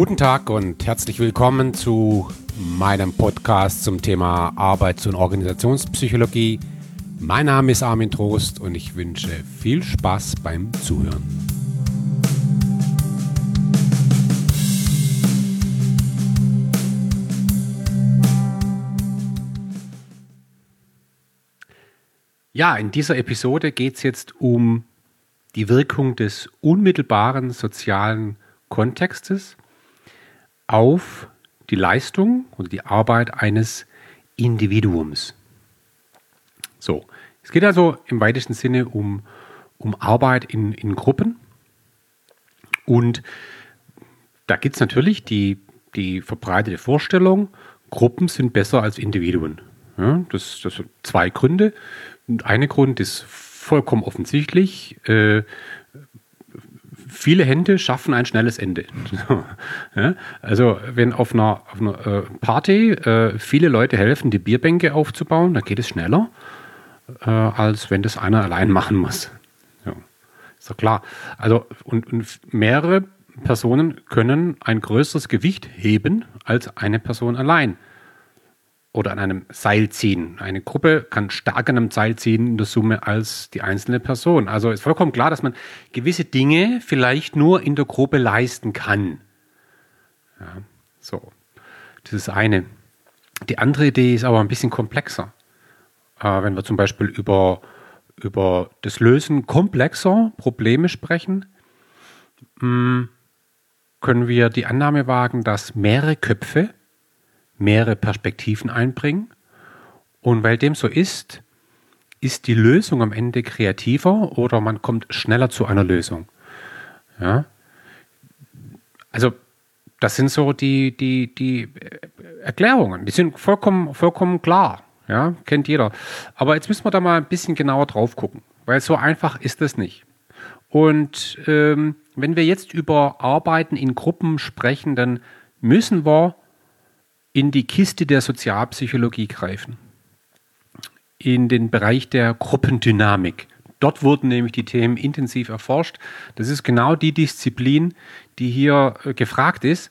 Guten Tag und herzlich willkommen zu meinem Podcast zum Thema Arbeits- und Organisationspsychologie. Mein Name ist Armin Trost und ich wünsche viel Spaß beim Zuhören. Ja, in dieser Episode geht es jetzt um die Wirkung des unmittelbaren sozialen Kontextes auf die Leistung und die Arbeit eines Individuums. So, es geht also im weitesten Sinne um, um Arbeit in, in Gruppen. Und da gibt es natürlich die, die verbreitete Vorstellung, Gruppen sind besser als Individuen. Ja, das, das sind zwei Gründe. Und ein Grund ist vollkommen offensichtlich. Äh, viele Hände schaffen ein schnelles Ende. ja, also wenn auf einer, auf einer äh, Party äh, viele Leute helfen, die Bierbänke aufzubauen, dann geht es schneller, äh, als wenn das einer allein machen muss. Ja, ist doch klar. Also und, und mehrere Personen können ein größeres Gewicht heben als eine Person allein oder an einem Seil ziehen. Eine Gruppe kann stärker an einem Seil ziehen in der Summe als die einzelne Person. Also ist vollkommen klar, dass man gewisse Dinge vielleicht nur in der Gruppe leisten kann. Ja, so. Das ist eine. Die andere Idee ist aber ein bisschen komplexer. Äh, wenn wir zum Beispiel über, über das Lösen komplexer Probleme sprechen, mh, hm, können wir die Annahme wagen, dass mehrere Köpfe mehrere Perspektiven einbringen. Und weil dem so ist, ist die Lösung am Ende kreativer oder man kommt schneller zu einer Lösung. Ja? Also das sind so die, die, die Erklärungen. Die sind vollkommen, vollkommen klar. Ja, kennt jeder. Aber jetzt müssen wir da mal ein bisschen genauer drauf gucken, weil so einfach ist es nicht. Und ähm, wenn wir jetzt über Arbeiten in Gruppen sprechen, dann müssen wir in die Kiste der Sozialpsychologie greifen, in den Bereich der Gruppendynamik. Dort wurden nämlich die Themen intensiv erforscht. Das ist genau die Disziplin, die hier äh, gefragt ist.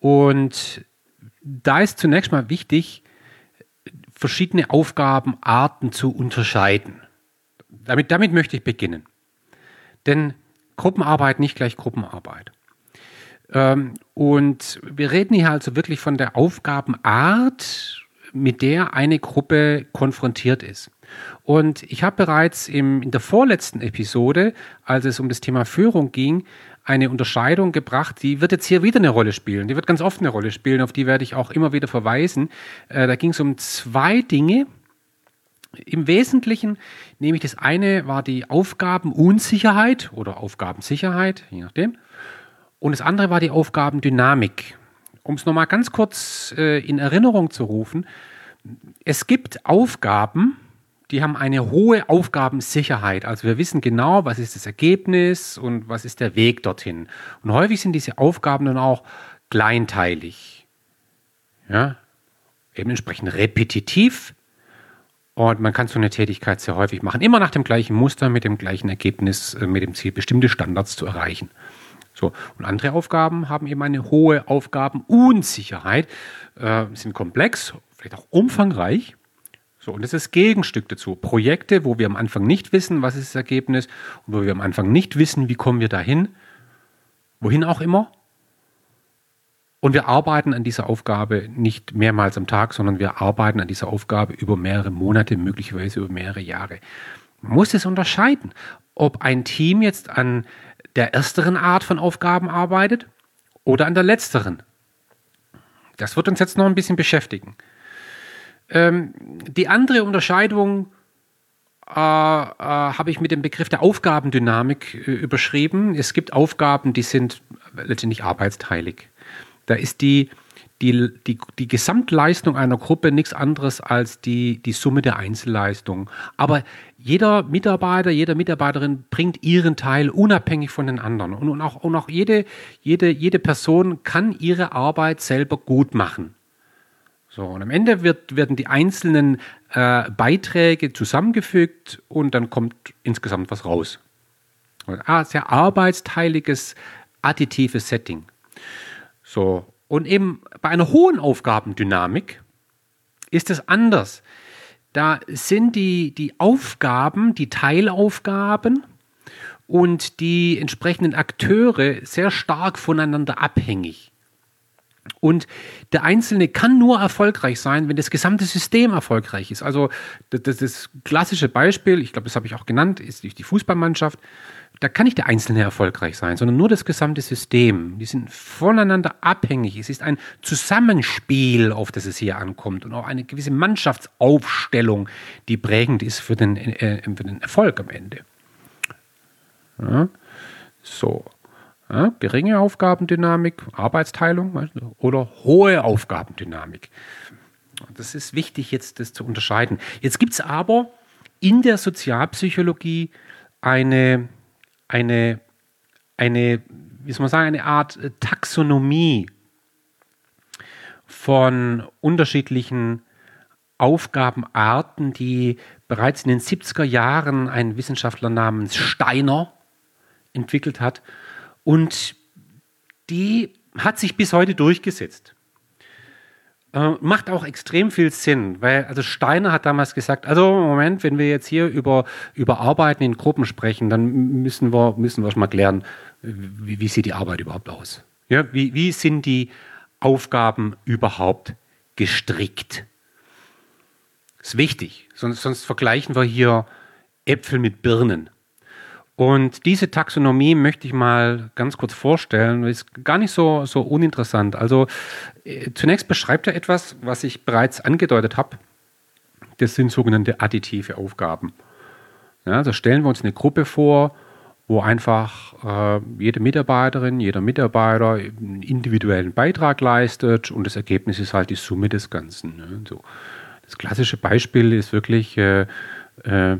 Und da ist zunächst mal wichtig, verschiedene Aufgabenarten zu unterscheiden. Damit, damit möchte ich beginnen. Denn Gruppenarbeit nicht gleich Gruppenarbeit. Ähm, und wir reden hier also wirklich von der Aufgabenart, mit der eine Gruppe konfrontiert ist. Und ich habe bereits im, in der vorletzten Episode, als es um das Thema Führung ging, eine Unterscheidung gebracht, die wird jetzt hier wieder eine Rolle spielen. Die wird ganz oft eine Rolle spielen, auf die werde ich auch immer wieder verweisen. Äh, da ging es um zwei Dinge. Im Wesentlichen, nämlich das eine war die Aufgabenunsicherheit oder Aufgabensicherheit, je nachdem. Und das andere war die Aufgabendynamik. Um es nochmal ganz kurz äh, in Erinnerung zu rufen, es gibt Aufgaben, die haben eine hohe Aufgabensicherheit. Also wir wissen genau, was ist das Ergebnis und was ist der Weg dorthin. Und häufig sind diese Aufgaben dann auch kleinteilig. Ja, eben entsprechend repetitiv. Und man kann so eine Tätigkeit sehr häufig machen. Immer nach dem gleichen Muster, mit dem gleichen Ergebnis, äh, mit dem Ziel, bestimmte Standards zu erreichen. So, und andere Aufgaben haben eben eine hohe Aufgabenunsicherheit, äh, sind komplex, vielleicht auch umfangreich. So, und das ist das Gegenstück dazu. Projekte, wo wir am Anfang nicht wissen, was ist das Ergebnis, und wo wir am Anfang nicht wissen, wie kommen wir dahin, wohin auch immer. Und wir arbeiten an dieser Aufgabe nicht mehrmals am Tag, sondern wir arbeiten an dieser Aufgabe über mehrere Monate, möglicherweise über mehrere Jahre. Man muss es unterscheiden, ob ein Team jetzt an der ersteren Art von Aufgaben arbeitet oder an der letzteren. Das wird uns jetzt noch ein bisschen beschäftigen. Ähm, die andere Unterscheidung äh, äh, habe ich mit dem Begriff der Aufgabendynamik äh, überschrieben. Es gibt Aufgaben, die sind letztendlich arbeitsteilig. Da ist die die, die, die Gesamtleistung einer Gruppe nichts anderes als die, die Summe der Einzelleistungen. Aber jeder Mitarbeiter, jede Mitarbeiterin bringt ihren Teil unabhängig von den anderen. Und, und auch, und auch jede, jede, jede Person kann ihre Arbeit selber gut machen. So, und am Ende wird, werden die einzelnen äh, Beiträge zusammengefügt und dann kommt insgesamt was raus. Ein sehr arbeitsteiliges, additives Setting. So. Und eben bei einer hohen Aufgabendynamik ist es anders. Da sind die, die Aufgaben, die Teilaufgaben und die entsprechenden Akteure sehr stark voneinander abhängig. Und der Einzelne kann nur erfolgreich sein, wenn das gesamte System erfolgreich ist. Also das, das klassische Beispiel, ich glaube, das habe ich auch genannt, ist die Fußballmannschaft. Da kann nicht der Einzelne erfolgreich sein, sondern nur das gesamte System. Die sind voneinander abhängig. Es ist ein Zusammenspiel, auf das es hier ankommt und auch eine gewisse Mannschaftsaufstellung, die prägend ist für den, äh, für den Erfolg am Ende. Ja, so. Ja, geringe Aufgabendynamik, Arbeitsteilung oder hohe Aufgabendynamik. Das ist wichtig, jetzt das zu unterscheiden. Jetzt gibt es aber in der Sozialpsychologie eine, eine, eine, wie soll man sagen, eine Art Taxonomie von unterschiedlichen Aufgabenarten, die bereits in den 70er Jahren ein Wissenschaftler namens Steiner entwickelt hat und die hat sich bis heute durchgesetzt. Äh, macht auch extrem viel Sinn, weil also Steiner hat damals gesagt, also Moment, wenn wir jetzt hier über, über Arbeiten in Gruppen sprechen, dann müssen wir, müssen wir schon mal klären, wie, wie sieht die Arbeit überhaupt aus? Ja, wie, wie sind die Aufgaben überhaupt gestrickt? Ist wichtig, sonst, sonst vergleichen wir hier Äpfel mit Birnen. Und diese Taxonomie möchte ich mal ganz kurz vorstellen, ist gar nicht so, so uninteressant. Also äh, zunächst beschreibt er etwas, was ich bereits angedeutet habe. Das sind sogenannte additive Aufgaben. Ja, also stellen wir uns eine Gruppe vor, wo einfach äh, jede Mitarbeiterin, jeder Mitarbeiter einen individuellen Beitrag leistet und das Ergebnis ist halt die Summe des Ganzen. Ne? So. Das klassische Beispiel ist wirklich, äh, äh,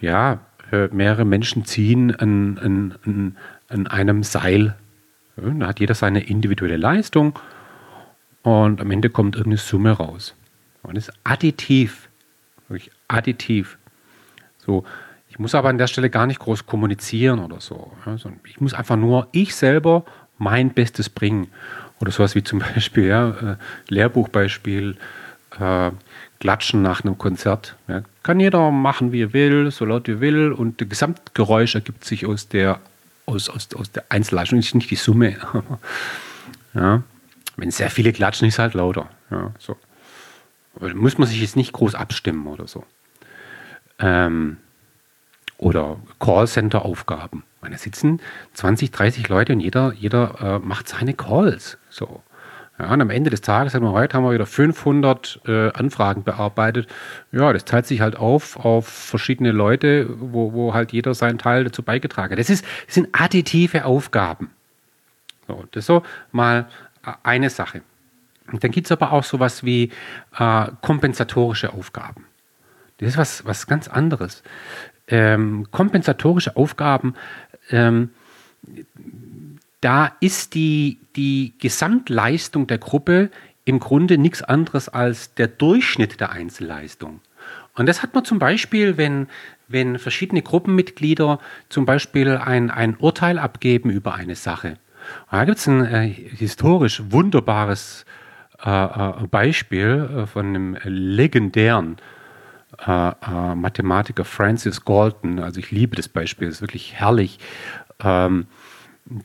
ja, äh, mehrere Menschen ziehen an, an, an, einem Seil. Da hat jeder seine individuelle Leistung und am Ende kommt irgendeine Summe raus. Und das ist additiv. Wirklich additiv. So, ich muss aber an der Stelle gar nicht groß kommunizieren oder so. Ich muss einfach nur ich selber mein Bestes bringen. Oder sowas wie zum Beispiel, ja, äh, Lehrbuchbeispiel, äh, Klatschen nach einem Konzert. Ja, kann jeder machen, wie er will, so laut wie er will. Und das Gesamtgeräusch ergibt sich aus der, aus, aus, aus der Einzelleistung, ist nicht die Summe. ja. Wenn sehr viele klatschen, ist es halt lauter. Ja, so. Muss man sich jetzt nicht groß abstimmen oder so. Ähm, oder Callcenter-Aufgaben. Da sitzen 20, 30 Leute und jeder, jeder äh, macht seine Calls. So. Ja, und am Ende des Tages haben wir heute haben wir wieder 500 äh, Anfragen bearbeitet. Ja, das teilt sich halt auf auf verschiedene Leute, wo, wo halt jeder seinen Teil dazu beigetragen hat. Das, ist, das sind additive Aufgaben. So, das ist so mal äh, eine Sache. Und dann gibt es aber auch sowas wie äh, kompensatorische Aufgaben. Das ist was, was ganz anderes. Ähm, kompensatorische Aufgaben ähm, da ist die, die Gesamtleistung der Gruppe im Grunde nichts anderes als der Durchschnitt der Einzelleistung. Und das hat man zum Beispiel, wenn, wenn verschiedene Gruppenmitglieder zum Beispiel ein, ein Urteil abgeben über eine Sache. Und da gibt es ein äh, historisch wunderbares äh, äh Beispiel äh, von einem legendären äh, äh, Mathematiker Francis Galton. Also ich liebe das Beispiel, es ist wirklich herrlich. Ähm,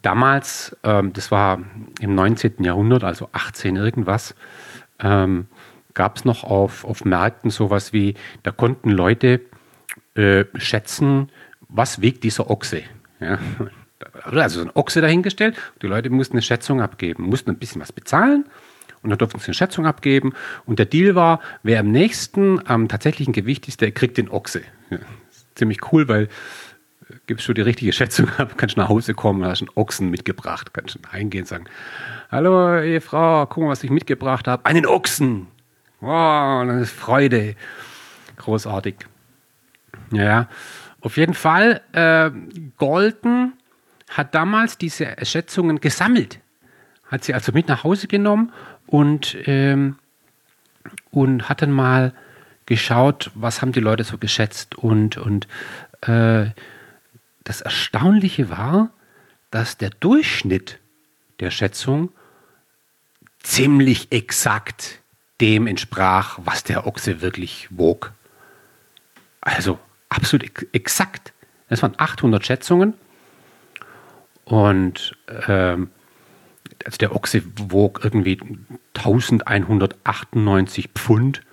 damals, ähm, das war im 19. Jahrhundert, also 18 irgendwas, ähm, gab es noch auf, auf Märkten sowas wie, da konnten Leute äh, schätzen, was wiegt dieser Ochse. Ja? Also ein Ochse dahingestellt, die Leute mussten eine Schätzung abgeben, mussten ein bisschen was bezahlen und dann durften sie eine Schätzung abgeben. Und der Deal war, wer am nächsten am tatsächlichen Gewicht ist, der kriegt den Ochse. Ja, ziemlich cool, weil gibst du die richtige Schätzung ab, kannst du nach Hause kommen, hast einen Ochsen mitgebracht, kannst du eingehen und sagen, hallo Ehefrau, guck mal, was ich mitgebracht habe. Einen Ochsen! Wow, das ist Freude. Großartig. Ja, auf jeden Fall, äh, Golden hat damals diese Schätzungen gesammelt. Hat sie also mit nach Hause genommen und, ähm, und hat dann mal geschaut, was haben die Leute so geschätzt und, und äh, das Erstaunliche war, dass der Durchschnitt der Schätzung ziemlich exakt dem entsprach, was der Ochse wirklich wog. Also absolut exakt. Das waren 800 Schätzungen. Und ähm, also der Ochse wog irgendwie 1198 Pfund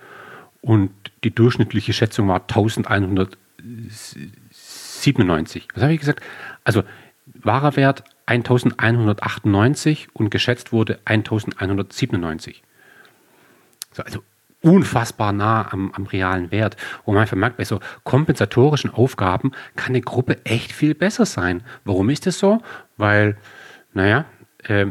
und die durchschnittliche Schätzung war 1197. Was habe ich gesagt? Also wahrer Wert 1198 und geschätzt wurde 1197. So, also unfassbar nah am, am, realen Wert. Wo man merkt, bei so kompensatorischen Aufgaben kann eine Gruppe echt viel besser sein. Warum ist das so? Weil, naja, äh,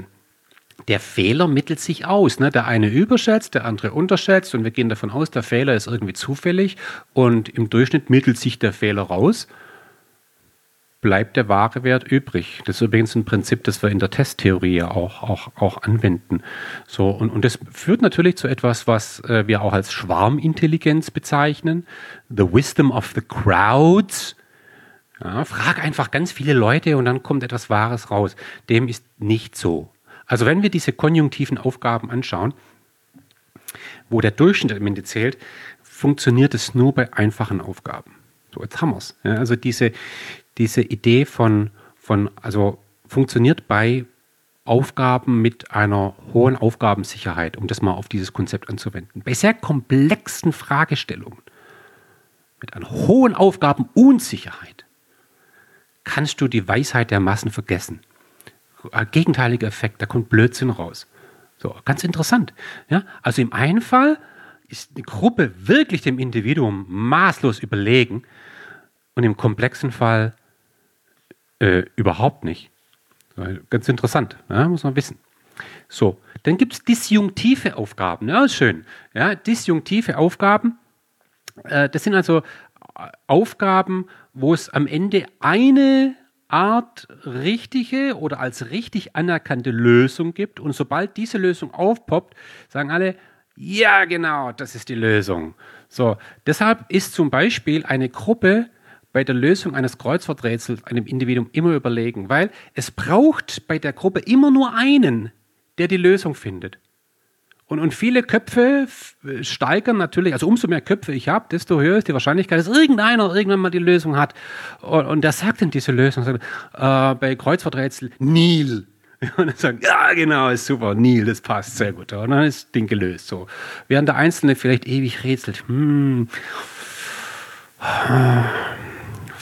der Fehler mittelt sich aus. Ne? Der eine überschätzt, der andere unterschätzt und wir gehen davon aus, der Fehler ist irgendwie zufällig und im Durchschnitt mittelt sich der Fehler raus bleibt der wahre Wert übrig. Das ist übrigens ein Prinzip, das wir in der Testtheorie ja auch, auch, auch anwenden. So, und, und das führt natürlich zu etwas, was äh, wir auch als Schwarmintelligenz bezeichnen. The wisdom of the crowds. Ja, frag einfach ganz viele Leute und dann kommt etwas Wahres raus. Dem ist nicht so. Also wenn wir diese konjunktiven Aufgaben anschauen, wo der Durchschnitt am Ende zählt, funktioniert es nur bei einfachen Aufgaben. So, jetzt haben wir es. Ja, also diese, diese Idee von, von, also funktioniert bei Aufgaben mit einer hohen Aufgabensicherheit, um das mal auf dieses Konzept anzuwenden. Bei sehr komplexen Fragestellungen mit einer hohen Aufgabenunsicherheit kannst du die Weisheit der Massen vergessen. Ein gegenteiliger Effekt, da kommt Blödsinn raus. So, ganz interessant. Ja? Also im einen Fall ist eine Gruppe wirklich dem Individuum maßlos überlegen und im komplexen Fall äh, überhaupt nicht. Ganz interessant, ja, muss man wissen. So, dann gibt es disjunktive Aufgaben. Ja, ist schön. Ja, disjunktive Aufgaben, äh, das sind also äh, Aufgaben, wo es am Ende eine Art richtige oder als richtig anerkannte Lösung gibt. Und sobald diese Lösung aufpoppt, sagen alle, ja, genau, das ist die Lösung. So, deshalb ist zum Beispiel eine Gruppe bei der Lösung eines Kreuzworträtsels einem Individuum immer überlegen, weil es braucht bei der Gruppe immer nur einen, der die Lösung findet. Und, und viele Köpfe steigern natürlich, also umso mehr Köpfe ich habe, desto höher ist die Wahrscheinlichkeit, dass irgendeiner irgendwann mal die Lösung hat. Und, und der sagt dann diese Lösung, sagt, äh, bei Kreuzworträtsel, Nil. Und dann sagen, ja, genau, ist super, Nil, das passt sehr gut. Und dann ist das Ding gelöst. So. Während der Einzelne vielleicht ewig rätselt, hm,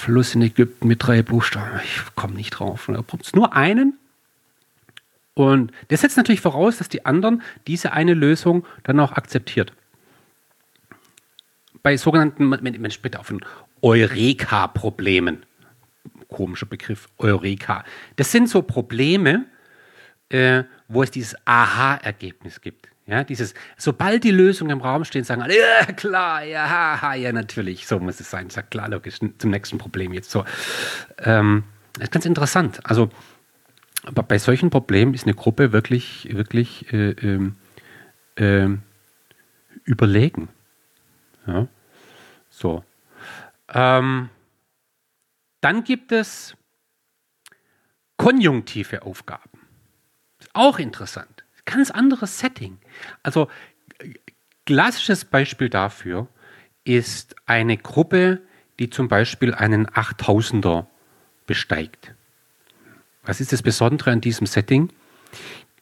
Fluss in Ägypten mit drei Buchstaben. Ich komme nicht drauf. Da braucht es nur einen. Und das setzt natürlich voraus, dass die anderen diese eine Lösung dann auch akzeptiert. Bei sogenannten, man, spricht auch von Eureka-Problemen. Komischer Begriff, Eureka. Das sind so Probleme, äh, wo es dieses Aha-Ergebnis gibt. Ja, dieses, sobald die Lösungen im Raum stehen, sagen alle, ja, klar, ja, ja, natürlich, so muss es sein. Sagt klar, logisch, zum nächsten Problem jetzt so. Ähm, das ist ganz interessant. Also, bei solchen Problemen ist eine Gruppe wirklich, wirklich äh, äh, überlegen. Ja, so. Ähm, dann gibt es konjunktive Aufgaben. Ist auch interessant ganz anderes Setting. Also klassisches Beispiel dafür ist eine Gruppe, die zum Beispiel einen 8000er besteigt. Was ist das Besondere an diesem Setting?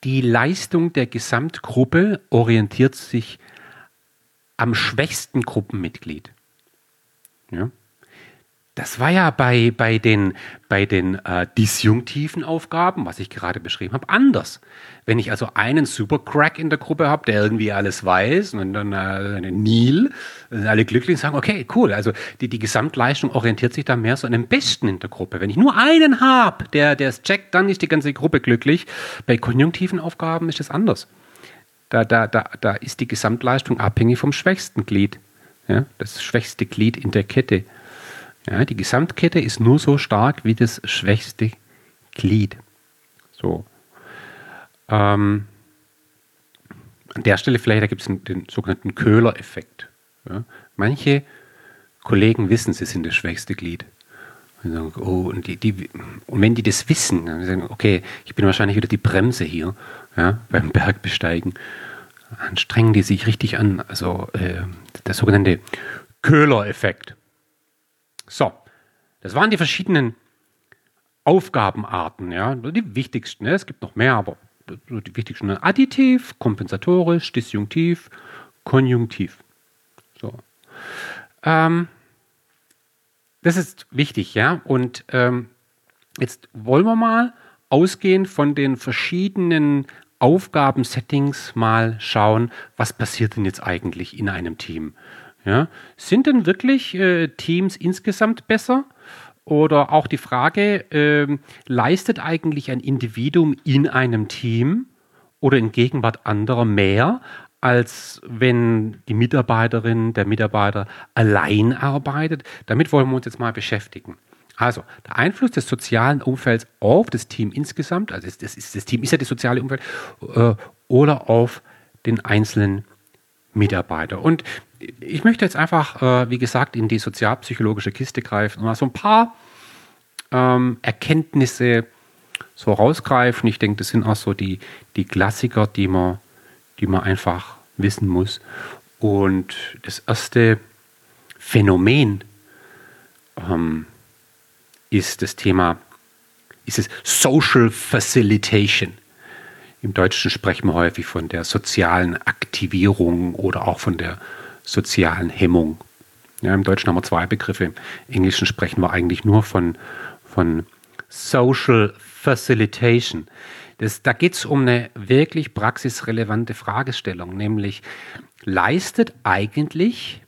Die Leistung der Gesamtgruppe orientiert sich am schwächsten Gruppenmitglied. Ja? Das war ja bei, bei den, bei den äh, disjunktiven Aufgaben, was ich gerade beschrieben habe, anders. Wenn ich also einen Supercrack in der Gruppe habe, der irgendwie alles weiß und dann äh, Neil, sind alle glücklich und sagen, okay, cool, also die, die Gesamtleistung orientiert sich da mehr so an dem Besten in der Gruppe. Wenn ich nur einen habe, der, es checkt, dann ist die ganze Gruppe glücklich. Bei konjunktiven Aufgaben ist das anders. Da, da, da, da ist die Gesamtleistung abhängig vom schwächsten Glied. Ja, das schwächste Glied in der Kette. Ja, die Gesamtkette ist nur so stark wie das schwächste Glied. So. Ähm, an der Stelle vielleicht, da gibt es den sogenannten Köhler-Effekt. Ja, manche Kollegen wissen, sie sind das schwächste Glied. Und, sagen, oh, und, die, die, und wenn die das wissen, dann sagen, okay, ich bin wahrscheinlich wieder die Bremse hier ja, beim Bergbesteigen, dann strengen die sich richtig an. Also äh, der sogenannte Köhler-Effekt. So, das waren die verschiedenen Aufgabenarten, ja, die wichtigsten. Ne? Es gibt noch mehr, aber die wichtigsten. Additiv, kompensatorisch, disjunktiv, konjunktiv. So. Ähm, das ist wichtig, ja. Und ähm, jetzt wollen wir mal ausgehend von den verschiedenen Aufgabensettings mal schauen, was passiert denn jetzt eigentlich in einem Team. Ja? Sind denn wirklich äh, Teams insgesamt besser? Oder auch die Frage, äh, leistet eigentlich ein Individuum in einem Team oder in Gegenwart anderer mehr, als wenn die Mitarbeiterin, der Mitarbeiter allein arbeitet? Damit wollen wir uns jetzt mal beschäftigen. Also, der Einfluss des sozialen Umfelds auf das Team insgesamt, also das, ist, das Team ist ja das soziale Umfeld, äh, oder auf den einzelnen Mitarbeiter. Und ich möchte jetzt einfach, äh, wie gesagt, in die sozialpsychologische Kiste greifen und mal so ein paar ähm, Erkenntnisse so rausgreifen. Ich denke, das sind auch so die, die Klassiker, die man, die man einfach wissen muss. Und das erste Phänomen ähm, ist das Thema, ist es Social Facilitation. Im Deutschen sprechen wir häufig von der sozialen Aktivierung oder auch von der sozialen Hemmung. Ja, Im Deutschen haben wir zwei Begriffe. Im Englischen sprechen wir eigentlich nur von, von Social Facilitation. Das, da geht es um eine wirklich praxisrelevante Fragestellung, nämlich leistet eigentlich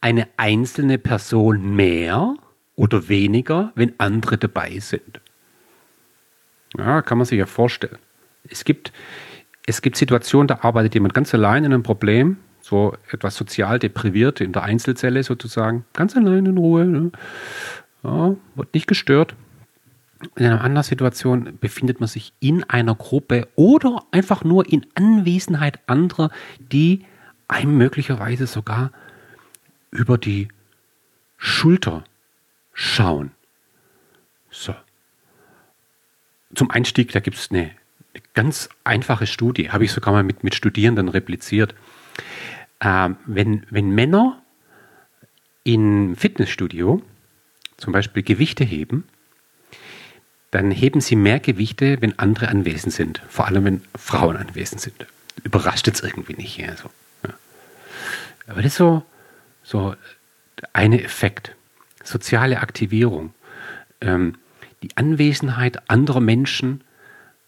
eine einzelne Person mehr oder weniger, wenn andere dabei sind? Ja, kann man sich ja vorstellen. Es gibt, es gibt Situationen, da arbeitet jemand ganz allein in einem Problem, so etwas sozial depriviert in der Einzelzelle sozusagen, ganz allein in Ruhe, ne? ja, wird nicht gestört. In einer anderen Situation befindet man sich in einer Gruppe oder einfach nur in Anwesenheit anderer, die einem möglicherweise sogar über die Schulter schauen. So. Zum Einstieg, da gibt es eine, ganz einfache Studie, habe ich sogar mal mit, mit Studierenden repliziert. Ähm, wenn, wenn Männer im Fitnessstudio zum Beispiel Gewichte heben, dann heben sie mehr Gewichte, wenn andere anwesend sind. Vor allem, wenn Frauen anwesend sind. Überrascht jetzt irgendwie nicht. Ja, so. ja. Aber das ist so, so eine Effekt. Soziale Aktivierung. Ähm, die Anwesenheit anderer Menschen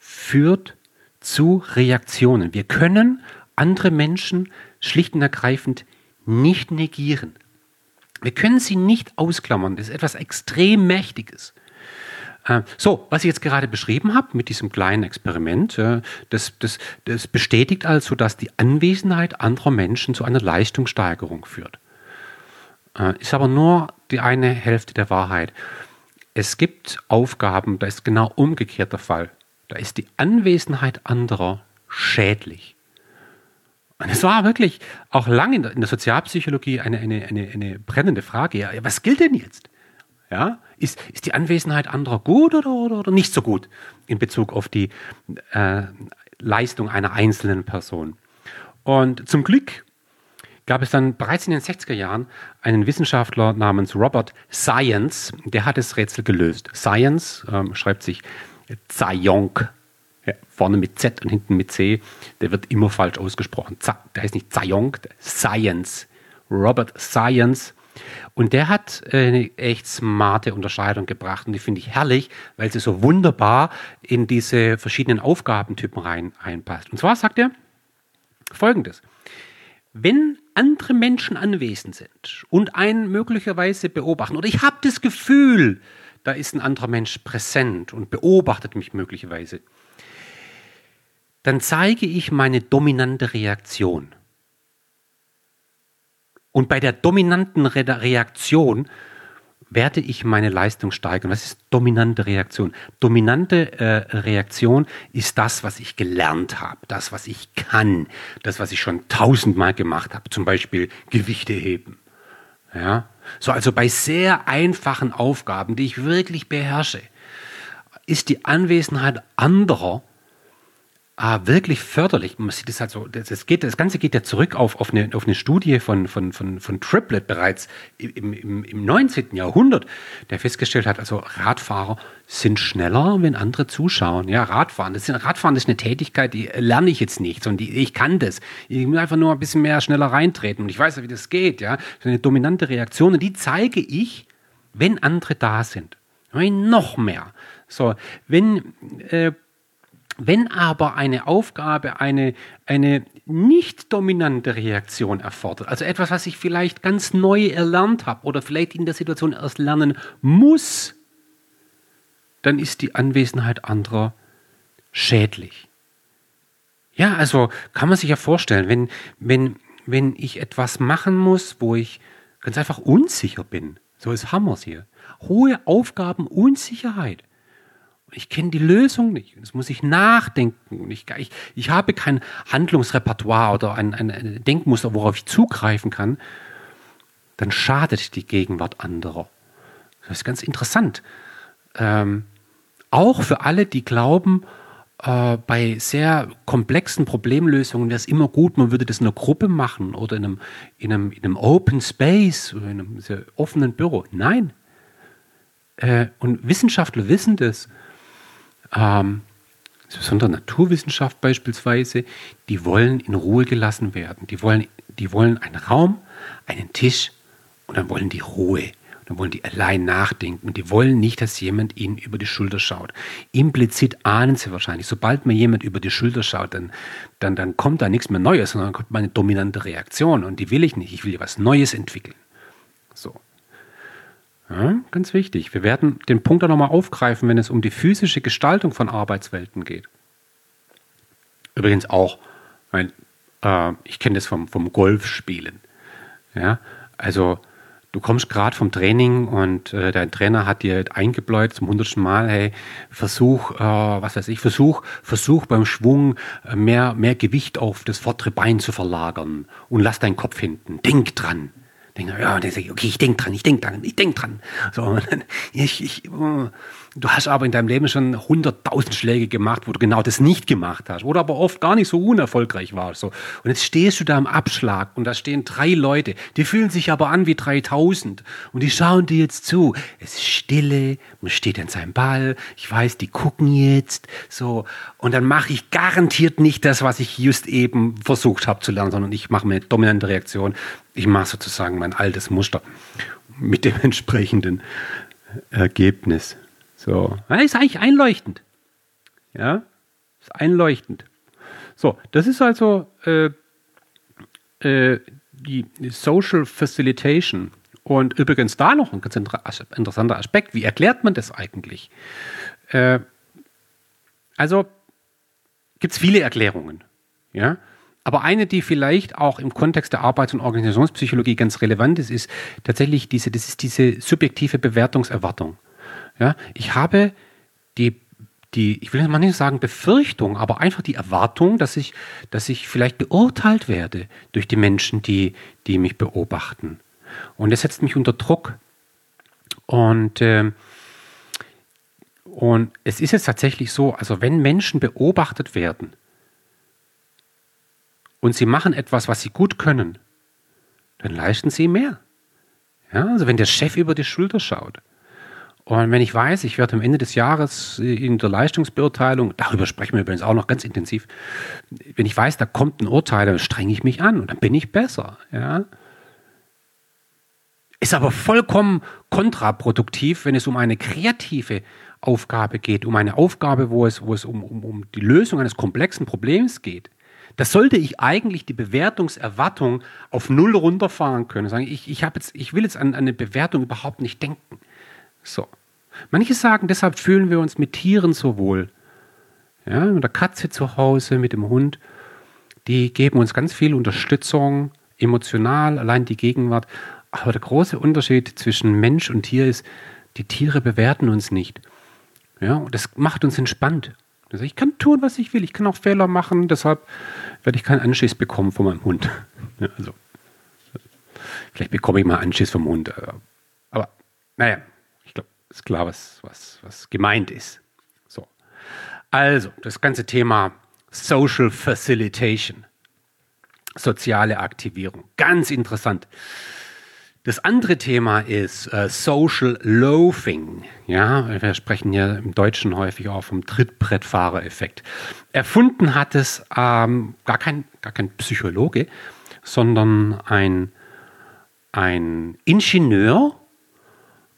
führt zu Reaktionen. Wir können andere Menschen schlicht und ergreifend nicht negieren. Wir können sie nicht ausklammern. Das ist etwas extrem Mächtiges. Äh, so, was ich jetzt gerade beschrieben habe mit diesem kleinen Experiment, äh, das, das, das bestätigt also, dass die Anwesenheit anderer Menschen zu einer Leistungssteigerung führt. Äh, ist aber nur die eine Hälfte der Wahrheit. Es gibt Aufgaben, da ist genau umgekehrt der Fall. Da ist die Anwesenheit anderer schädlich. Und es war wirklich auch lange in der, in der Sozialpsychologie eine, eine, eine, eine, brennende Frage. Ja, was gilt denn jetzt? Ja, ist, ist die Anwesenheit anderer gut oder, oder, oder nicht so gut in Bezug auf die äh, Leistung einer einzelnen Person? Und zum Glück gab es dann bereits in den 60er Jahren einen Wissenschaftler namens Robert Science, der hat das Rätsel gelöst. Science ähm, schreibt sich Zayonk, ja, vorne mit Z und hinten mit C, der wird immer falsch ausgesprochen. Z der heißt nicht Zayonk, Science. Robert Science. Und der hat eine echt smarte Unterscheidung gebracht und die finde ich herrlich, weil sie so wunderbar in diese verschiedenen Aufgabentypen rein einpasst. Und zwar sagt er folgendes. Wenn andere Menschen anwesend sind und einen möglicherweise beobachten, oder ich habe das Gefühl, da ist ein anderer Mensch präsent und beobachtet mich möglicherweise, dann zeige ich meine dominante Reaktion. Und bei der dominanten Re Reaktion werde ich meine Leistung steigern. Was ist dominante Reaktion? Dominante äh, Reaktion ist das, was ich gelernt habe, das, was ich kann, das, was ich schon tausendmal gemacht habe, zum Beispiel Gewichte heben. Ja? So, also bei sehr einfachen Aufgaben, die ich wirklich beherrsche, ist die Anwesenheit anderer äh, wirklich förderlich. Man sieht das halt so, das, geht, das Ganze geht ja zurück auf, auf, eine, auf eine Studie von, von, von, von Triplet bereits im, im, im 19. Jahrhundert, der festgestellt hat, also Radfahrer sind schneller, wenn andere zuschauen. Ja, Radfahren, das, sind, Radfahren ist eine Tätigkeit, die lerne ich jetzt nicht, sondern die, ich kann das. Ich muss einfach nur ein bisschen mehr schneller reintreten und ich weiß ja, wie das geht. Ja, das eine dominante Reaktion und die zeige ich, wenn andere da sind. Noch mehr. So, wenn äh, wenn aber eine Aufgabe eine, eine nicht dominante Reaktion erfordert, also etwas, was ich vielleicht ganz neu erlernt habe oder vielleicht in der Situation erst lernen muss, dann ist die Anwesenheit anderer schädlich. Ja, also kann man sich ja vorstellen, wenn, wenn, wenn ich etwas machen muss, wo ich ganz einfach unsicher bin, so ist Hammers hier, hohe Aufgabenunsicherheit, ich kenne die Lösung nicht. Das muss ich nachdenken. Ich, ich, ich habe kein Handlungsrepertoire oder ein, ein, ein, Denkmuster, worauf ich zugreifen kann. Dann schadet die Gegenwart anderer. Das ist ganz interessant. Ähm, auch für alle, die glauben, äh, bei sehr komplexen Problemlösungen wäre es immer gut, man würde das in einer Gruppe machen oder in einem, in einem, in einem Open Space oder in einem sehr offenen Büro. Nein. Äh, und Wissenschaftler wissen das ähm, insbesondere Naturwissenschaft beispielsweise, die wollen in Ruhe gelassen werden. Die wollen, die wollen einen Raum, einen Tisch und dann wollen die Ruhe. Dann wollen die allein nachdenken und die wollen nicht, dass jemand ihnen über die Schulter schaut. Implizit ahnen sie wahrscheinlich, sobald mir jemand über die Schulter schaut, dann, dann, dann kommt da nichts mehr Neues, sondern kommt meine dominante Reaktion und die will ich nicht. Ich will was Neues entwickeln. Ja, ganz wichtig. Wir werden den Punkt auch nochmal aufgreifen, wenn es um die physische Gestaltung von Arbeitswelten geht. Übrigens auch, weil, äh, ich kenne das vom, vom Golfspielen. Ja, also du kommst gerade vom Training und äh, dein Trainer hat dir eingebläut zum hundertsten Mal, hey, versuch, äh, was weiß ich, versuch, versuch beim Schwung äh, mehr, mehr Gewicht auf das vordere Bein zu verlagern und lass deinen Kopf hinten. Denk dran. Denke, ja, und dann sage ich, okay, ich denke dran, ich denke dran, ich denke dran. So, dann, ich, ich, du hast aber in deinem Leben schon hunderttausend Schläge gemacht, wo du genau das nicht gemacht hast, oder aber oft gar nicht so unerfolgreich warst. So. Und jetzt stehst du da am Abschlag und da stehen drei Leute, die fühlen sich aber an wie 3000 und die schauen dir jetzt zu. Es ist Stille, man steht an seinem Ball, ich weiß, die gucken jetzt, so. Und dann mache ich garantiert nicht das, was ich just eben versucht habe zu lernen, sondern ich mache mir eine dominante Reaktion ich mache sozusagen mein altes Muster mit dem entsprechenden Ergebnis. So, das ist eigentlich einleuchtend. Ja, ist einleuchtend. So, das ist also äh, äh, die Social Facilitation. Und übrigens da noch ein ganz interessanter Aspekt. Wie erklärt man das eigentlich? Äh, also gibt es viele Erklärungen. Ja? Aber eine, die vielleicht auch im Kontext der Arbeits- und Organisationspsychologie ganz relevant ist, ist tatsächlich diese, das ist diese subjektive Bewertungserwartung. Ja, ich habe die, die, ich will mal nicht sagen Befürchtung, aber einfach die Erwartung, dass ich, dass ich vielleicht beurteilt werde durch die Menschen, die, die mich beobachten. Und das setzt mich unter Druck. Und, äh, und es ist jetzt tatsächlich so, also wenn Menschen beobachtet werden, und sie machen etwas, was sie gut können, dann leisten sie mehr. Ja, also wenn der Chef über die Schulter schaut und wenn ich weiß, ich werde am Ende des Jahres in der Leistungsbeurteilung, darüber sprechen wir übrigens auch noch ganz intensiv, wenn ich weiß, da kommt ein Urteil, dann strenge ich mich an und dann bin ich besser. Ja. Ist aber vollkommen kontraproduktiv, wenn es um eine kreative Aufgabe geht, um eine Aufgabe, wo es, wo es um, um, um die Lösung eines komplexen Problems geht. Das sollte ich eigentlich die Bewertungserwartung auf null runterfahren können. Sagen, ich, ich, jetzt, ich will jetzt an, an eine Bewertung überhaupt nicht denken. So. Manche sagen, deshalb fühlen wir uns mit Tieren so wohl. Ja, mit der Katze zu Hause, mit dem Hund. Die geben uns ganz viel Unterstützung, emotional, allein die Gegenwart. Aber der große Unterschied zwischen Mensch und Tier ist, die Tiere bewerten uns nicht. Ja, und das macht uns entspannt. Also ich kann tun, was ich will. Ich kann auch Fehler machen. Deshalb werde ich keinen Anschiss bekommen von meinem Hund. Ja, also. Vielleicht bekomme ich mal Anschiss vom Hund. Äh, aber naja, ist klar, was, was, was gemeint ist. So. Also, das ganze Thema Social Facilitation. Soziale Aktivierung. Ganz interessant. Das andere Thema ist äh, Social Loafing. Ja, wir sprechen ja im Deutschen häufig auch vom Trittbrettfahrereffekt. Erfunden hat es ähm, gar, kein, gar kein Psychologe, sondern ein, ein Ingenieur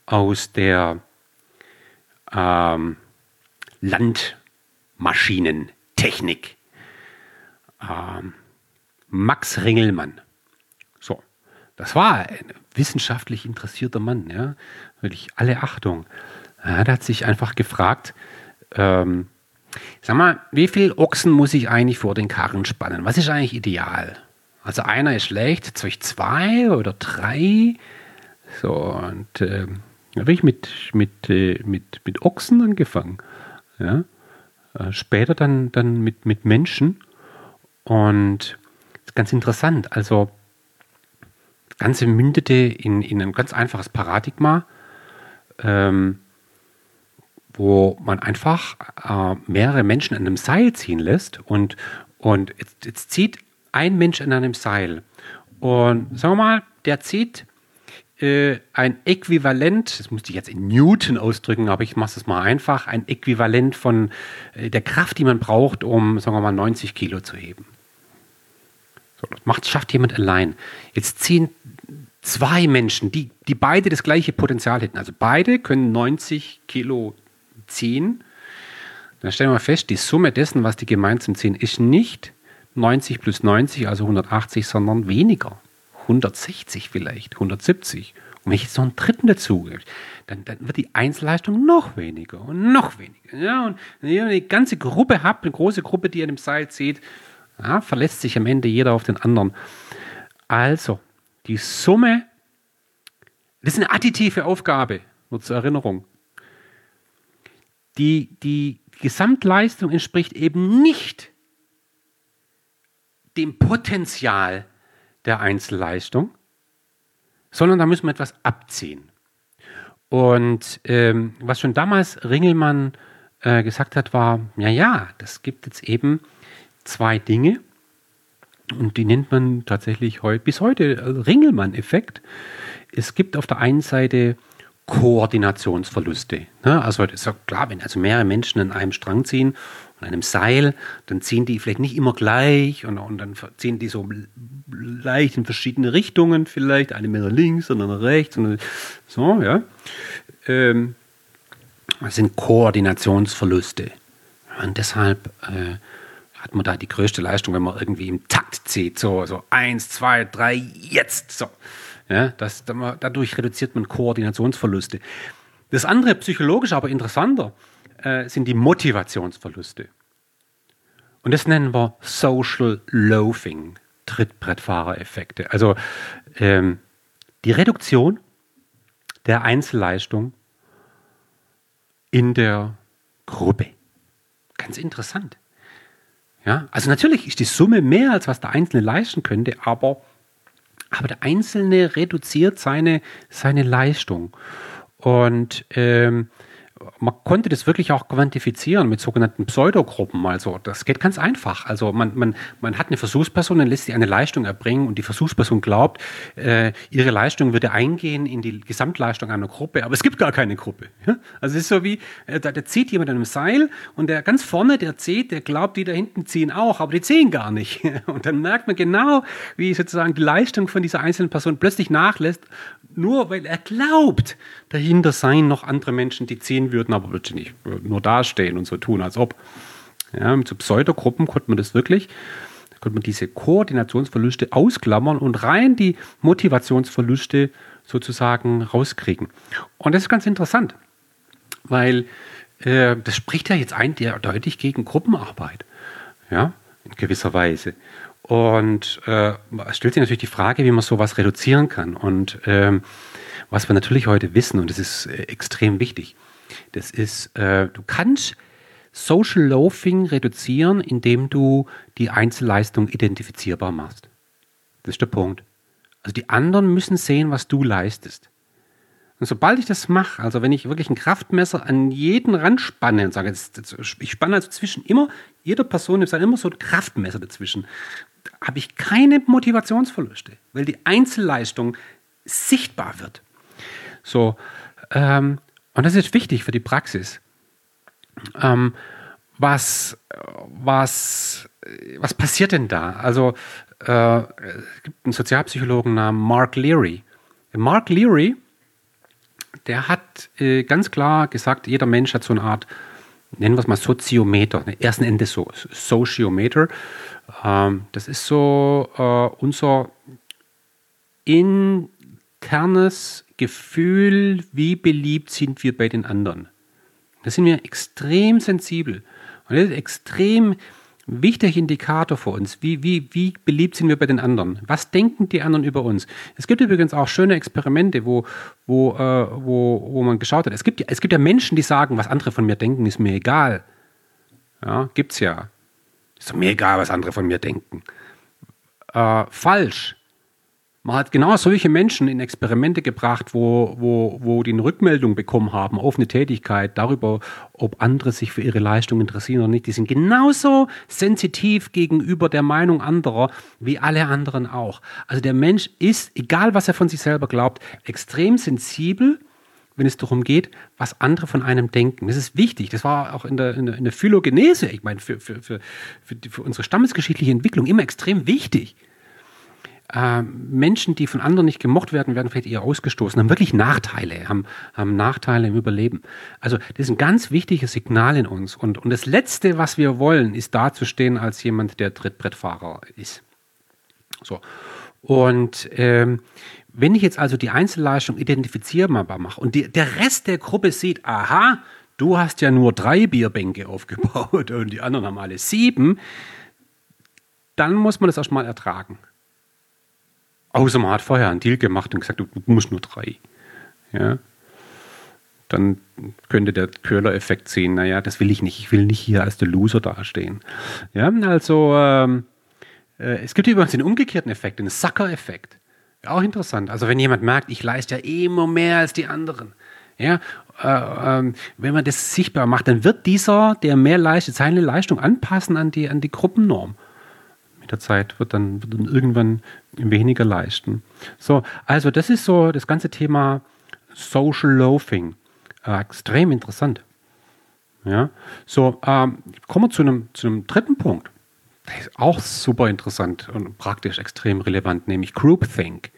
aus der ähm, Landmaschinentechnik. Ähm, Max Ringelmann. So, das war ein wissenschaftlich interessierter Mann, ja, wirklich alle Achtung. Der hat sich einfach gefragt, ähm, sag mal, wie viel Ochsen muss ich eigentlich vor den Karren spannen? Was ist eigentlich ideal? Also einer ist schlecht, jetzt zwei oder drei. So, und äh, da habe ich mit, mit, äh, mit, mit Ochsen angefangen. Ja? Äh, später dann, dann mit, mit Menschen. Und das ist ganz interessant. Also Ganze mündete in, in ein ganz einfaches Paradigma, ähm, wo man einfach äh, mehrere Menschen an einem Seil ziehen lässt und, und jetzt, jetzt zieht ein Mensch an einem Seil. Und sagen wir mal, der zieht äh, ein Äquivalent, das musste ich jetzt in Newton ausdrücken, aber ich mache es mal einfach, ein Äquivalent von äh, der Kraft, die man braucht, um, sagen wir mal, 90 Kilo zu heben. So, das macht, schafft jemand allein. Jetzt ziehen zwei Menschen, die, die beide das gleiche Potenzial hätten. Also beide können 90 Kilo ziehen. Dann stellen wir fest, die Summe dessen, was die gemeinsam ziehen, ist nicht 90 plus 90, also 180, sondern weniger. 160 vielleicht, 170. Und wenn ich jetzt noch einen dritten dazu dann, dann wird die Einzelleistung noch weniger und noch weniger. Ja, und wenn ihr eine ganze Gruppe habt, eine große Gruppe, die an dem Seil zieht, ja, verlässt sich am Ende jeder auf den anderen. Also, die Summe, das ist eine additive Aufgabe, nur zur Erinnerung. Die, die Gesamtleistung entspricht eben nicht dem Potenzial der Einzelleistung, sondern da müssen wir etwas abziehen. Und ähm, was schon damals Ringelmann äh, gesagt hat, war, ja, ja, das gibt jetzt eben zwei Dinge und die nennt man tatsächlich heu, bis heute also Ringelmann-Effekt. Es gibt auf der einen Seite Koordinationsverluste. Ne? Also das ist ja klar, wenn also mehrere Menschen an einem Strang ziehen und einem Seil, dann ziehen die vielleicht nicht immer gleich und, und dann ziehen die so leicht in verschiedene Richtungen vielleicht, eine mehr links, andere nach rechts und so, ja. Ähm, das sind Koordinationsverluste. Und deshalb äh, hat man da die größte Leistung, wenn man irgendwie im Takt zieht. So, so eins, zwei, drei, jetzt. So. Ja, das, dadurch reduziert man Koordinationsverluste. Das andere, psychologisch aber interessanter, äh, sind die Motivationsverluste. Und das nennen wir Social Loafing, Trittbrettfahrereffekte. Also ähm, die Reduktion der Einzelleistung in der Gruppe. Ganz interessant. Ja, also natürlich ist die Summe mehr, als was der Einzelne leisten könnte, aber, aber der Einzelne reduziert seine, seine Leistung. Und ähm, man konnte das wirklich auch quantifizieren mit sogenannten Pseudogruppen. Also das geht ganz einfach. Also man, man, man hat eine Versuchsperson, dann lässt sie eine Leistung erbringen und die Versuchsperson glaubt, äh, ihre Leistung würde eingehen in die Gesamtleistung einer Gruppe, aber es gibt gar keine Gruppe. Also es ist so wie, äh, da, da zieht jemand an einem Seil und der ganz vorne, der zieht, der glaubt, die da hinten ziehen auch, aber die ziehen gar nicht. Und dann merkt man genau, wie sozusagen die Leistung von dieser einzelnen Person plötzlich nachlässt, nur weil er glaubt, dahinter seien noch andere Menschen, die ziehen würden, aber würde nicht nur dastehen und so tun, als ob. Ja, mit so Pseudogruppen konnte man das wirklich, konnte man diese Koordinationsverluste ausklammern und rein die Motivationsverluste sozusagen rauskriegen. Und das ist ganz interessant, weil äh, das spricht ja jetzt eindeutig gegen Gruppenarbeit. Ja, in gewisser Weise. Und äh, es stellt sich natürlich die Frage, wie man sowas reduzieren kann. Und ähm, was wir natürlich heute wissen, und das ist äh, extrem wichtig, das ist, äh, du kannst Social Loafing reduzieren, indem du die Einzelleistung identifizierbar machst. Das ist der Punkt. Also die anderen müssen sehen, was du leistest. Und sobald ich das mache, also wenn ich wirklich ein Kraftmesser an jeden Rand spanne und sage, ich spanne also zwischen immer, jeder Person ist dann immer so ein Kraftmesser dazwischen, habe ich keine Motivationsverluste, weil die Einzelleistung sichtbar wird. So, ähm, und das ist wichtig für die Praxis. Ähm, was, was, was passiert denn da? Also, äh, es gibt einen Sozialpsychologen namens Mark Leary. Mark Leary der hat äh, ganz klar gesagt, jeder Mensch hat so eine Art, nennen wir es mal Soziometer, ne, ersten Endes so, Sociometer. Ähm, das ist so äh, unser internes Gefühl, wie beliebt sind wir bei den anderen. Da sind wir extrem sensibel. Und das ist extrem wichtiger Indikator für uns. Wie, wie, wie beliebt sind wir bei den anderen? Was denken die anderen über uns? Es gibt übrigens auch schöne Experimente, wo, wo, äh, wo, wo man geschaut hat. Es gibt, es gibt ja Menschen, die sagen, was andere von mir denken, ist mir egal. Ja, gibt's ja. Ist mir egal, was andere von mir denken. Äh, falsch. Man hat genau solche Menschen in Experimente gebracht, wo, wo, wo die eine Rückmeldung bekommen haben auf eine Tätigkeit darüber, ob andere sich für ihre Leistung interessieren oder nicht. Die sind genauso sensitiv gegenüber der Meinung anderer wie alle anderen auch. Also der Mensch ist, egal was er von sich selber glaubt, extrem sensibel wenn es darum geht, was andere von einem denken. Das ist wichtig. Das war auch in der, in der, in der Phylogenese, ich meine, für, für, für, für unsere stammesgeschichtliche Entwicklung immer extrem wichtig äh, Menschen, die von anderen nicht gemocht werden, werden vielleicht eher ausgestoßen, haben wirklich Nachteile, haben, haben Nachteile im Überleben. Also das ist ein ganz wichtiges Signal in uns. Und, und das Letzte, was wir wollen, ist dazustehen als jemand, der Trittbrettfahrer ist. So. Und ähm, wenn ich jetzt also die Einzelleistung identifizierbar mache und die, der Rest der Gruppe sieht, aha, du hast ja nur drei Bierbänke aufgebaut und die anderen haben alle sieben, dann muss man das erstmal ertragen. Außer man hat vorher einen Deal gemacht und gesagt, du, musst nur drei. Ja. Dann könnte der Köhler-Effekt sehen, naja, das will ich nicht. Ich will nicht hier als der Loser dastehen. Ja, also ähm, äh, es gibt übrigens den umgekehrten Effekt, den Sucker-Effekt. Auch interessant. Also wenn jemand merkt, ich leiste ja immer mehr als die anderen. Ja, äh, ähm, wenn man das sichtbar macht, dann wird dieser, der mehr leistet, seine Leistung anpassen an die, an die Gruppennorm der Zeit wird dann, wird dann irgendwann weniger leisten. So, also das ist so das ganze Thema Social Loafing. Äh, extrem interessant. Ja, so, ähm, kommen wir zu einem, zu einem dritten Punkt. Das ist auch super interessant und praktisch extrem relevant, nämlich Groupthink.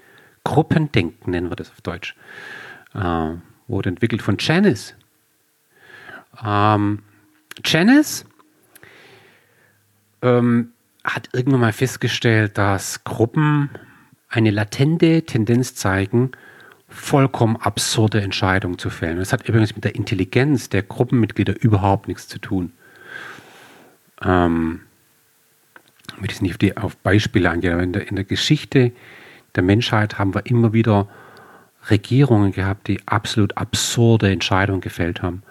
Gruppendenken nennen wir das auf Deutsch. Äh, wurde entwickelt von Janice. Ähm, Janice ähm, hat irgendwann mal festgestellt, dass Gruppen eine latente Tendenz zeigen, vollkommen absurde Entscheidungen zu fällen. Das hat übrigens mit der Intelligenz der Gruppenmitglieder überhaupt nichts zu tun. Ähm, ich will jetzt nicht auf, die, auf Beispiele eingehen, aber in der, in der Geschichte der Menschheit haben wir immer wieder Regierungen gehabt, die absolut absurde Entscheidungen gefällt haben.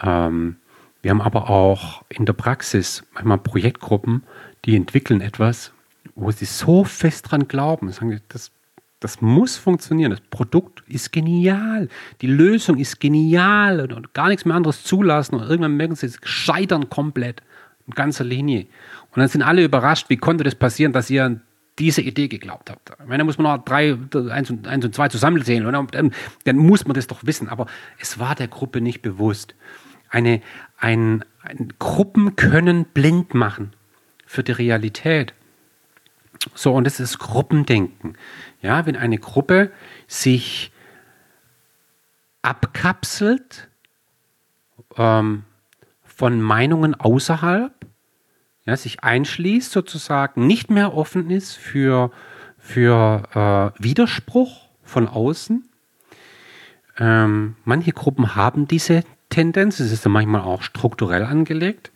Ähm, wir haben aber auch in der Praxis manchmal Projektgruppen, die entwickeln etwas, wo sie so fest dran glauben, sagen, das, das muss funktionieren, das Produkt ist genial, die Lösung ist genial und, und gar nichts mehr anderes zulassen und irgendwann merken sie, sie scheitern komplett in ganzer Linie. Und dann sind alle überrascht, wie konnte das passieren, dass ihr an diese Idee geglaubt habt. Da muss man noch drei, eins und, eins und zwei zusammenzählen, oder? Dann, dann muss man das doch wissen. Aber es war der Gruppe nicht bewusst. Eine, ein, ein Gruppen können blind machen für die Realität. So, und das ist Gruppendenken. Ja, wenn eine Gruppe sich abkapselt ähm, von Meinungen außerhalb, ja, sich einschließt sozusagen, nicht mehr offen ist für, für äh, Widerspruch von außen. Ähm, manche Gruppen haben diese Tendenz, es ist dann manchmal auch strukturell angelegt.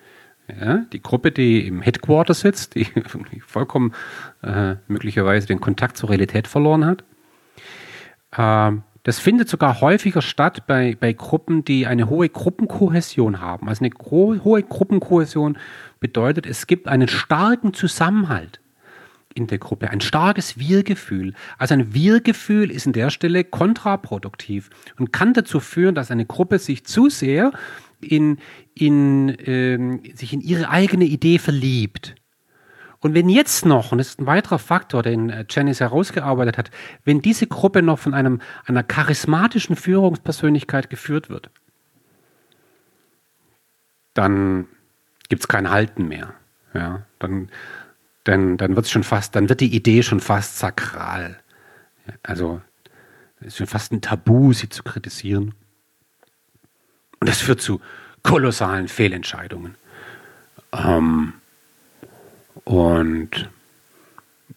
Ja, die Gruppe, die im Headquarter sitzt, die vollkommen äh, möglicherweise den Kontakt zur Realität verloren hat. Ähm, das findet sogar häufiger statt bei, bei Gruppen, die eine hohe Gruppenkohäsion haben. Also eine hohe Gruppenkohäsion bedeutet, es gibt einen starken Zusammenhalt in der Gruppe, ein starkes Wir-Gefühl. Also ein Wir-Gefühl ist an der Stelle kontraproduktiv und kann dazu führen, dass eine Gruppe sich zu sehr in, in, ähm, sich in ihre eigene Idee verliebt. Und wenn jetzt noch, und das ist ein weiterer Faktor, den äh, Janice herausgearbeitet hat, wenn diese Gruppe noch von einem, einer charismatischen Führungspersönlichkeit geführt wird, dann gibt es kein Halten mehr. Ja, dann, dann, dann wird schon fast, dann wird die Idee schon fast sakral. Also es ist schon fast ein Tabu, sie zu kritisieren. Und das führt zu kolossalen Fehlentscheidungen. Ähm, und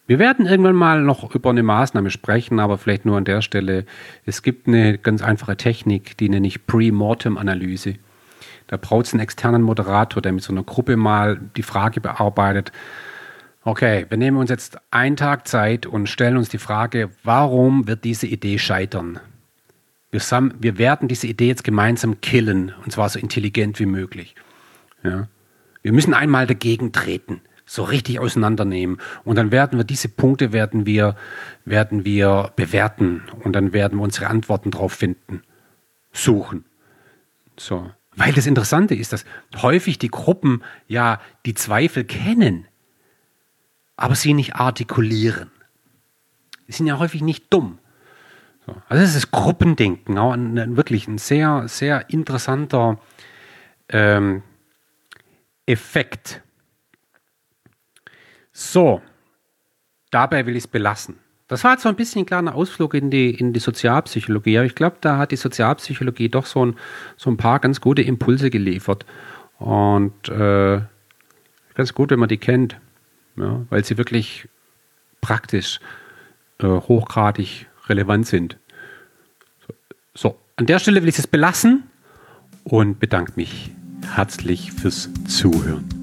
wir werden irgendwann mal noch über eine Maßnahme sprechen, aber vielleicht nur an der Stelle. Es gibt eine ganz einfache Technik, die nenne ich Pre-Mortem-Analyse. Da braucht es einen externen Moderator, der mit so einer Gruppe mal die Frage bearbeitet, okay, wir nehmen uns jetzt einen Tag Zeit und stellen uns die Frage, warum wird diese Idee scheitern? Wir, wir werden diese Idee jetzt gemeinsam killen, und zwar so intelligent wie möglich. Ja? Wir müssen einmal dagegen treten, so richtig auseinandernehmen. Und dann werden wir diese Punkte werden wir, werden wir bewerten und dann werden wir unsere Antworten drauf finden, suchen. So. Weil das Interessante ist, dass häufig die Gruppen ja die Zweifel kennen, aber sie nicht artikulieren. Sie sind ja häufig nicht dumm. So. Also das ist Gruppendenken, auch ein, wirklich ein sehr, sehr interessanter ähm, Effekt. So, dabei will ich es belassen. Das war jetzt so ein bisschen ein kleiner Ausflug in die, in die Sozialpsychologie. Aber ich glaube, da hat die Sozialpsychologie doch so ein, so ein paar ganz gute Impulse geliefert. Und äh, ganz gut, wenn man die kennt, ja, weil sie wirklich praktisch äh, hochgradig relevant sind. So, an der Stelle will ich es belassen und bedanke mich herzlich fürs Zuhören.